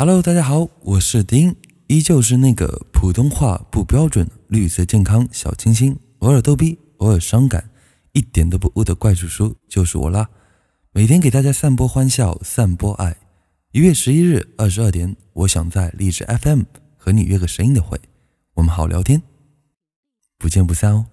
Hello，大家好，我是丁，依旧是那个普通话不标准、绿色健康、小清新、偶尔逗逼、偶尔伤感、一点都不污的怪叔叔，就是我啦！每天给大家散播欢笑，散播爱。一月十一日二十二点，我想在荔枝 FM 和你约个声音的会，我们好聊天，不见不散哦！